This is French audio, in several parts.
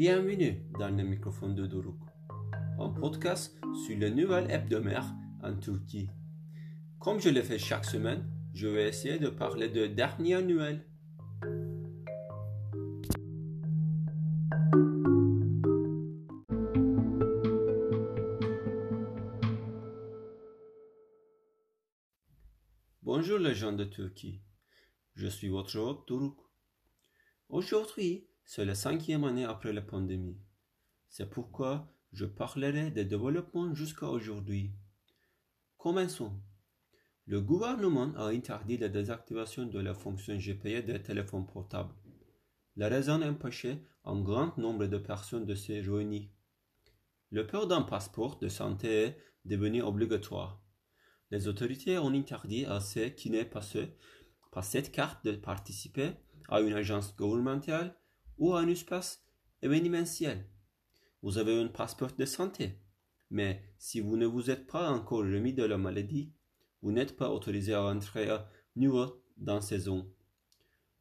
Bienvenue dans le microphone de Doruk, un podcast sur les nouvelles hebdomadaires en Turquie. Comme je le fais chaque semaine, je vais essayer de parler de dernières nouvelles. Bonjour les gens de Turquie, je suis votre hôte Doruk. Aujourd'hui, c'est la cinquième année après la pandémie. C'est pourquoi je parlerai des développements jusqu'à aujourd'hui. Commençons. Le gouvernement a interdit la désactivation de la fonction GPA des téléphones portables. La raison empêchait un grand nombre de personnes de se réunir. Le port d'un passeport de santé est devenu obligatoire. Les autorités ont interdit à ceux qui pas, pas cette carte de participer à une agence gouvernementale ou un espace événementiel. Vous avez un passeport de santé, mais si vous ne vous êtes pas encore remis de la maladie, vous n'êtes pas autorisé à entrer à nouveau dans ces zones.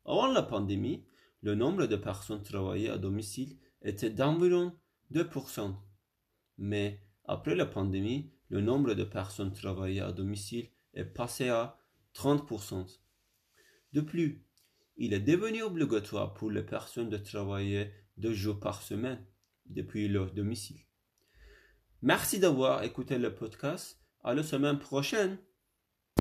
Avant la pandémie, le nombre de personnes travaillant à domicile était d'environ 2%. Mais après la pandémie, le nombre de personnes travaillant à domicile est passé à 30%. De plus, il est devenu obligatoire pour les personnes de travailler deux jours par semaine depuis leur domicile. Merci d'avoir écouté le podcast. À la semaine prochaine.